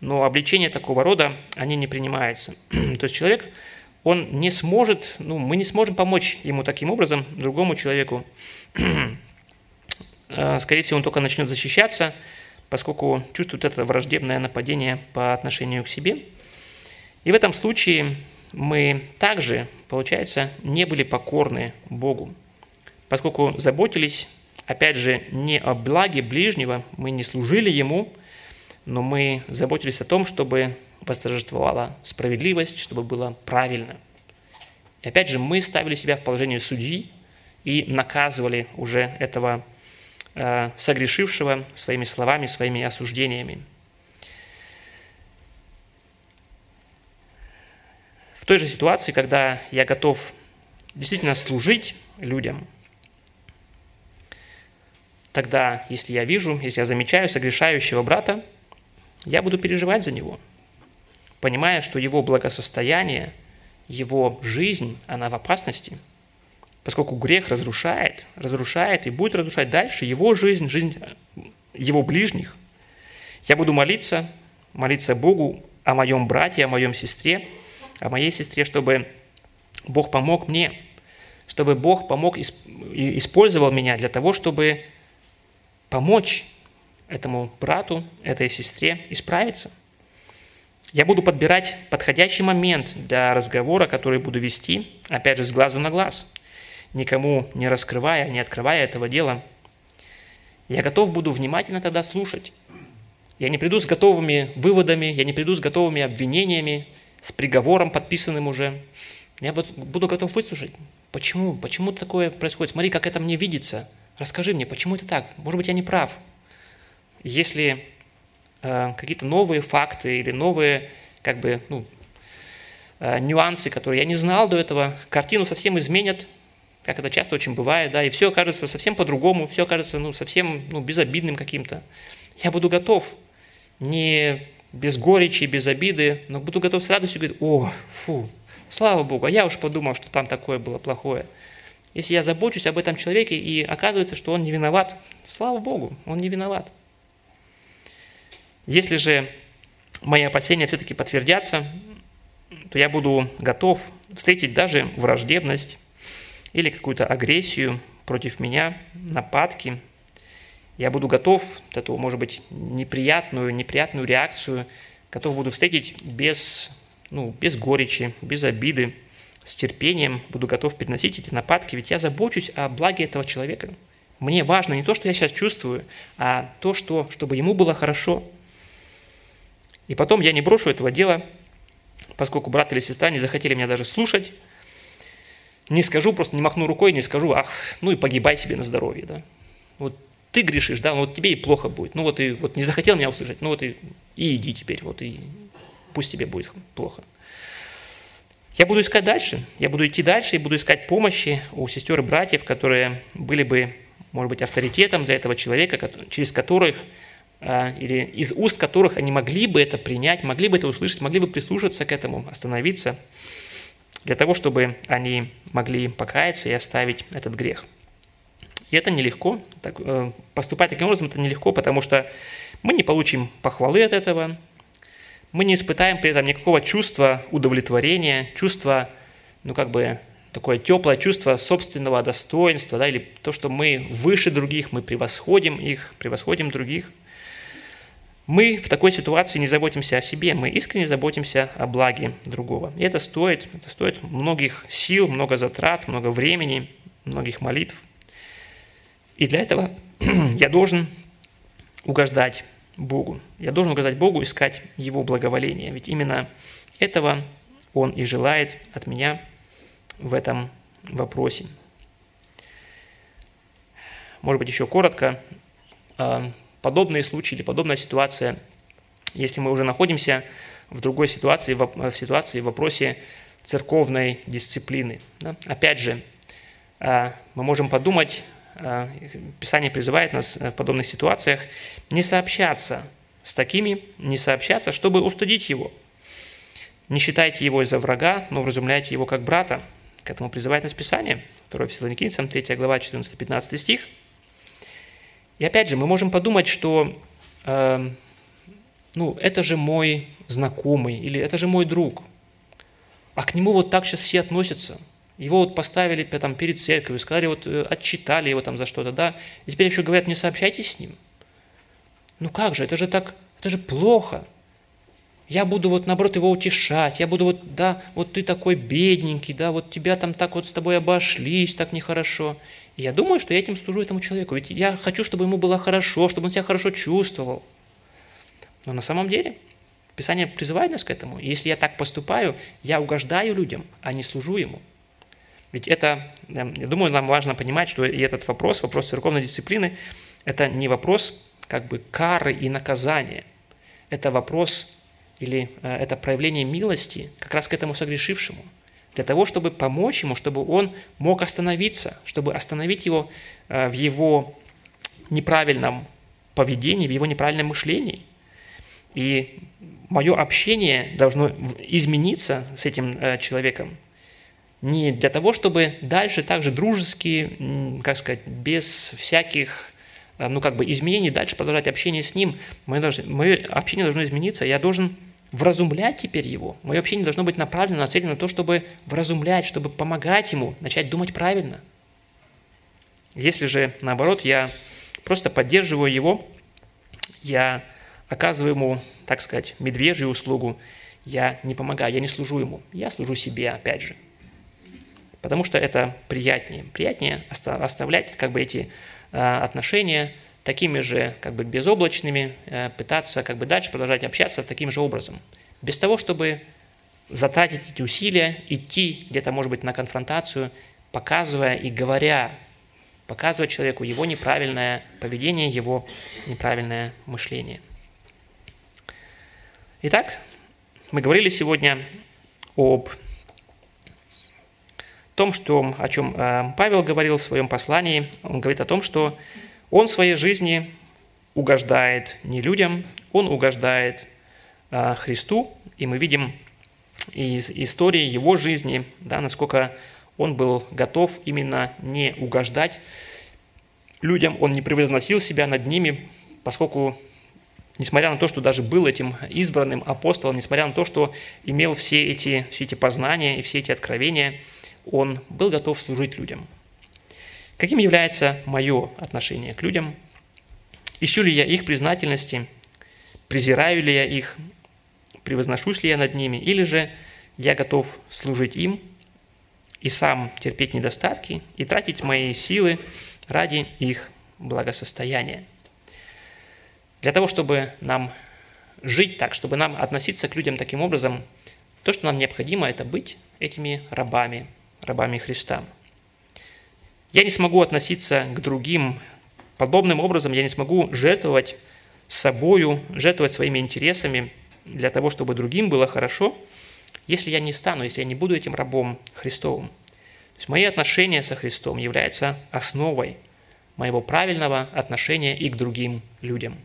Speaker 1: но обличения такого рода, они не принимаются. [CLEARS THROAT] То есть человек, он не сможет, ну, мы не сможем помочь ему таким образом, другому человеку. [CLEARS THROAT] Э, скорее всего, он только начнет защищаться, поскольку чувствует это враждебное нападение по отношению к себе. И в этом случае мы также, получается, не были покорны Богу поскольку заботились, опять же, не о благе ближнего, мы не служили ему, но мы заботились о том, чтобы восторжествовала справедливость, чтобы было правильно. И опять же, мы ставили себя в положение судьи и наказывали уже этого э, согрешившего своими словами, своими осуждениями. Той же ситуации, когда я готов действительно служить людям, тогда, если я вижу, если я замечаю согрешающего брата, я буду переживать за него, понимая, что его благосостояние, его жизнь, она в опасности, поскольку грех разрушает, разрушает и будет разрушать дальше его жизнь, жизнь его ближних. Я буду молиться, молиться Богу о моем брате, о моем сестре, о моей сестре, чтобы Бог помог мне, чтобы Бог помог, использовал меня для того, чтобы помочь этому брату, этой сестре исправиться. Я буду подбирать подходящий момент для разговора, который буду вести, опять же, с глазу на глаз, никому не раскрывая, не открывая этого дела. Я готов буду внимательно тогда слушать. Я не приду с готовыми выводами, я не приду с готовыми обвинениями, с приговором подписанным уже. Я буду готов выслушать. Почему? Почему такое происходит? Смотри, как это мне видится. Расскажи мне, почему это так? Может быть, я не прав. Если э, какие-то новые факты или новые как бы, ну, э, нюансы, которые я не знал до этого, картину совсем изменят, как это часто очень бывает, да, и все окажется совсем по-другому, все окажется ну, совсем ну, безобидным каким-то. Я буду готов, не без горечи, без обиды, но буду готов с радостью говорить, о, фу, слава Богу, а я уж подумал, что там такое было плохое. Если я забочусь об этом человеке, и оказывается, что он не виноват, слава Богу, он не виноват. Если же мои опасения все-таки подтвердятся, то я буду готов встретить даже враждебность или какую-то агрессию против меня, нападки. Я буду готов эту, может быть, неприятную, неприятную реакцию, готов буду встретить без, ну, без горечи, без обиды, с терпением буду готов переносить эти нападки, ведь я забочусь о благе этого человека. Мне важно не то, что я сейчас чувствую, а то, что, чтобы ему было хорошо – и потом я не брошу этого дела, поскольку брат или сестра не захотели меня даже слушать. Не скажу, просто не махну рукой, не скажу, ах, ну и погибай себе на здоровье, да. Вот ты грешишь, да, вот тебе и плохо будет. Ну вот и вот не захотел меня услышать, ну вот и, и иди теперь, вот и пусть тебе будет плохо. Я буду искать дальше, я буду идти дальше и буду искать помощи у сестер и братьев, которые были бы, может быть, авторитетом для этого человека, через которых а, или из уст которых они могли бы это принять, могли бы это услышать, могли бы прислушаться к этому, остановиться, для того, чтобы они могли покаяться и оставить этот грех. И это нелегко. Так, э, поступать таким образом это нелегко, потому что мы не получим похвалы от этого, мы не испытаем при этом никакого чувства удовлетворения, чувства, ну как бы такое теплое чувство собственного достоинства, да, или то, что мы выше других, мы превосходим их, превосходим других – мы в такой ситуации не заботимся о себе, мы искренне заботимся о благе другого. И это стоит, это стоит многих сил, много затрат, много времени, многих молитв. И для этого [CLEARS THROAT] я должен угождать Богу. Я должен угождать Богу, искать Его благоволение. Ведь именно этого Он и желает от меня в этом вопросе. Может быть, еще коротко а, подобные случаи или подобная ситуация, если мы уже находимся в другой ситуации, в ситуации в вопросе церковной дисциплины. Да? Опять же, а, мы можем подумать, Писание призывает нас в подобных ситуациях не сообщаться с такими, не сообщаться, чтобы устудить его. Не считайте его из-за врага, но вразумляйте его как брата. К этому призывает нас Писание. 2 Фессалоникийцам, 3 глава, 14-15 стих – и опять же, мы можем подумать, что э, ну, это же мой знакомый или это же мой друг. А к нему вот так сейчас все относятся. Его вот поставили там, перед церковью, сказали, вот э, отчитали его там за что-то, да, и теперь еще говорят, не сообщайтесь с ним. Ну как же, это же так, это же плохо. Я буду вот наоборот его утешать, я буду вот, да, вот ты такой бедненький, да, вот тебя там так вот с тобой обошлись, так нехорошо. И я думаю, что я этим служу этому человеку. Ведь я хочу, чтобы ему было хорошо, чтобы он себя хорошо чувствовал. Но на самом деле Писание призывает нас к этому. И если я так поступаю, я угождаю людям, а не служу ему. Ведь это, я думаю, нам важно понимать, что и этот вопрос, вопрос церковной дисциплины, это не вопрос как бы кары и наказания. Это вопрос или э, это проявление милости как раз к этому согрешившему. Для того, чтобы помочь ему, чтобы он мог остановиться, чтобы остановить его э, в его неправильном поведении, в его неправильном мышлении. И мое общение должно измениться с этим э, человеком. Не для того, чтобы дальше также дружески, как сказать, без всяких э, ну, как бы изменений, дальше продолжать общение с ним. Мое, мое общение должно измениться. Я должен вразумлять теперь его. Мое общение должно быть направлено, нацелено на то, чтобы вразумлять, чтобы помогать ему начать думать правильно. Если же, наоборот, я просто поддерживаю его, я оказываю ему, так сказать, медвежью услугу, я не помогаю, я не служу ему, я служу себе, опять же. Потому что это приятнее. Приятнее оставлять как бы эти а, отношения такими же как бы безоблачными, э, пытаться как бы дальше продолжать общаться таким же образом. Без того, чтобы затратить эти усилия, идти где-то, может быть, на конфронтацию, показывая и говоря, показывая человеку его неправильное поведение, его неправильное мышление. Итак, мы говорили сегодня об том, что, о чем э, Павел говорил в своем послании. Он говорит о том, что он в своей жизни угождает не людям, он угождает а, Христу, и мы видим из истории его жизни, да, насколько он был готов именно не угождать людям, он не превозносил себя над ними, поскольку, несмотря на то, что даже был этим избранным апостолом, несмотря на то, что имел все эти, все эти познания и все эти откровения, он был готов служить людям – Каким является мое отношение к людям? Ищу ли я их признательности? Презираю ли я их? Превозношусь ли я над ними? Или же я готов служить им и сам терпеть недостатки и тратить мои силы ради их благосостояния? Для того, чтобы нам жить так, чтобы нам относиться к людям таким образом, то, что нам необходимо, это быть этими рабами, рабами Христа – я не смогу относиться к другим подобным образом, я не смогу жертвовать собою, жертвовать своими интересами для того, чтобы другим было хорошо, если я не стану, если я не буду этим рабом Христовым. То есть мои отношения со Христом являются основой моего правильного отношения и к другим людям.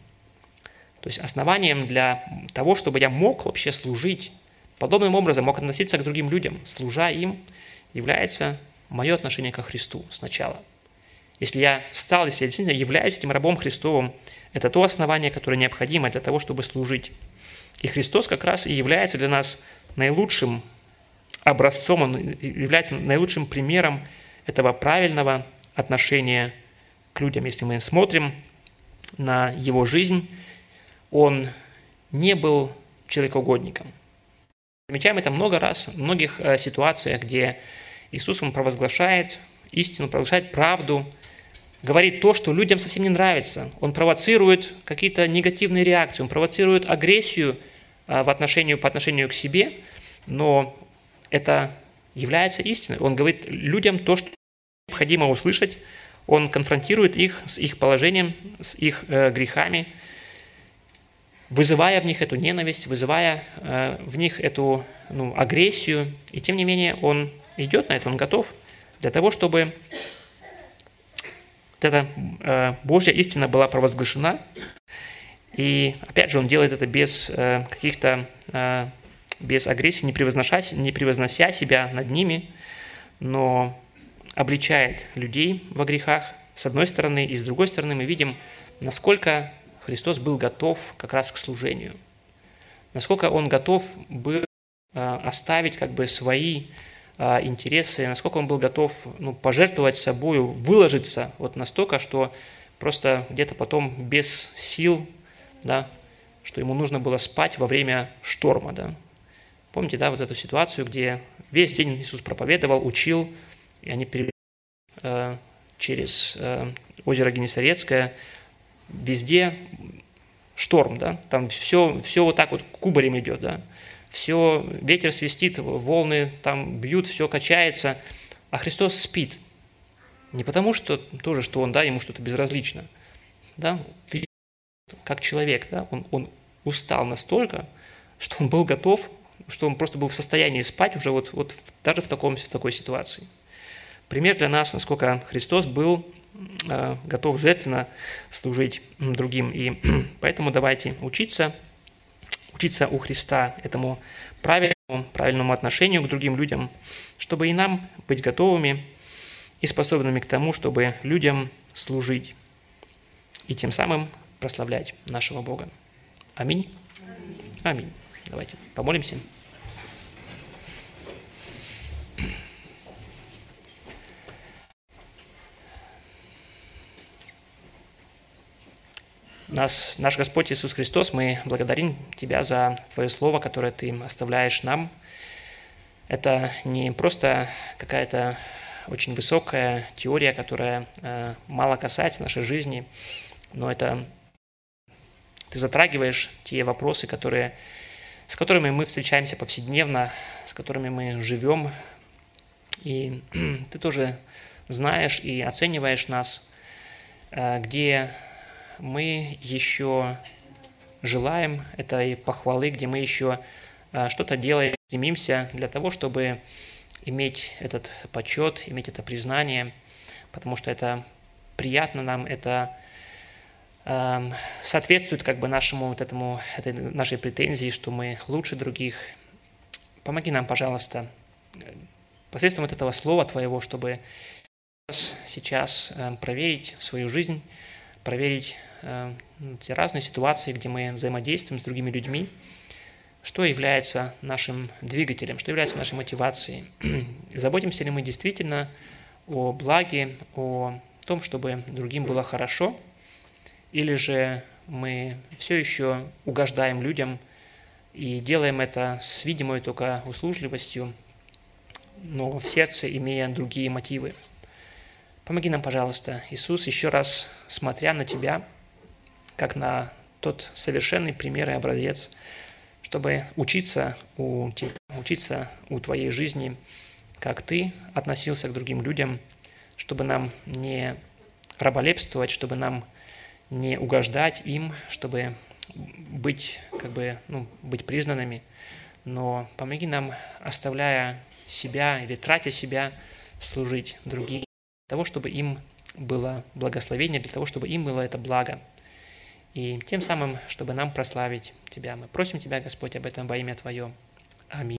Speaker 1: То есть основанием для того, чтобы я мог вообще служить, подобным образом мог относиться к другим людям, служа им, является мое отношение ко Христу сначала. Если я стал, если я действительно являюсь этим рабом Христовым, это то основание, которое необходимо для того, чтобы служить. И Христос как раз и является для нас наилучшим образцом, он является наилучшим примером этого правильного отношения к людям. Если мы смотрим на его жизнь, он не был человекоугодником. Замечаем это много раз, в многих э, ситуациях, где Иисус, Он провозглашает истину, провозглашает правду, говорит то, что людям совсем не нравится. Он провоцирует какие-то негативные реакции, он провоцирует агрессию а, в отношении, по отношению к себе, но это является истиной. Он говорит людям то, что необходимо услышать, он конфронтирует их с их положением, с их э, грехами, вызывая в них эту ненависть, вызывая э, в них эту ну, агрессию, и тем не менее он идет на это, он готов для того, чтобы эта э, Божья истина была провозглашена. И опять же, он делает это без э, каких-то, без агрессии, не превознося, не превознося себя над ними, но обличает людей во грехах, с одной стороны, и с другой стороны мы видим, насколько Христос был готов как раз к служению, насколько он готов был оставить как бы свои а, интересы, насколько он был готов ну, пожертвовать собой, выложиться вот настолько, что просто где-то потом без сил, да, что ему нужно было спать во время шторма. Да. Помните, да, вот эту ситуацию, где весь день Иисус проповедовал, учил, и они перевели э, через э, озеро Генесарецкое, везде шторм, да, там все, все вот так вот кубарем идет, да, все, ветер свистит, волны там бьют, все качается, а Христос спит. Не потому, что тоже, что Он, да, ему что-то безразлично, да, как человек, да, он, он устал настолько, что он был готов, что он просто был в состоянии спать уже вот, вот даже в, таком, в такой ситуации. Пример для нас, насколько Христос был готов жертвенно служить другим. И [CLEARS THROAT] поэтому давайте учиться, учиться у Христа этому правильному, правильному отношению к другим людям, чтобы и нам быть готовыми и способными к тому, чтобы людям служить и тем самым прославлять нашего Бога. Аминь. Аминь. Давайте помолимся. Нас, наш Господь Иисус Христос, мы благодарим Тебя за Твое Слово, которое Ты оставляешь нам. Это не просто какая-то очень высокая теория, которая э, мало касается нашей жизни, но это ты затрагиваешь те вопросы, которые, с которыми мы встречаемся повседневно, с которыми мы живем, и [CLEARS THROAT] ты тоже знаешь и оцениваешь нас, э, где мы еще желаем этой похвалы, где мы еще э, что-то делаем, стремимся для того, чтобы иметь этот почет, иметь это признание, потому что это приятно нам, это соответствует как бы нашему вот этому, этой нашей претензии, что мы лучше других. Помоги нам, пожалуйста, посредством вот этого слова Твоего, чтобы сейчас проверить свою жизнь, проверить эм, те разные ситуации, где мы взаимодействуем с другими людьми, что является нашим двигателем, что является нашей мотивацией. [CLEARS THROAT] Заботимся ли мы действительно о благе, о том, чтобы другим было хорошо – или же мы все еще угождаем людям и делаем это с видимой только услужливостью, но в сердце имея другие мотивы. Помоги нам, пожалуйста, Иисус, еще раз смотря на Тебя, как на тот совершенный пример и образец, чтобы учиться у Тебя, учиться у Твоей жизни, как Ты относился к другим людям, чтобы нам не раболепствовать, чтобы нам не угождать им, чтобы быть, как бы, ну, быть признанными, но помоги нам, оставляя себя или тратя себя, служить другим, того, чтобы им было благословение, для того, чтобы им было это благо. И тем самым, чтобы нам прославить Тебя. Мы просим Тебя, Господь, об этом во имя Твое. Аминь.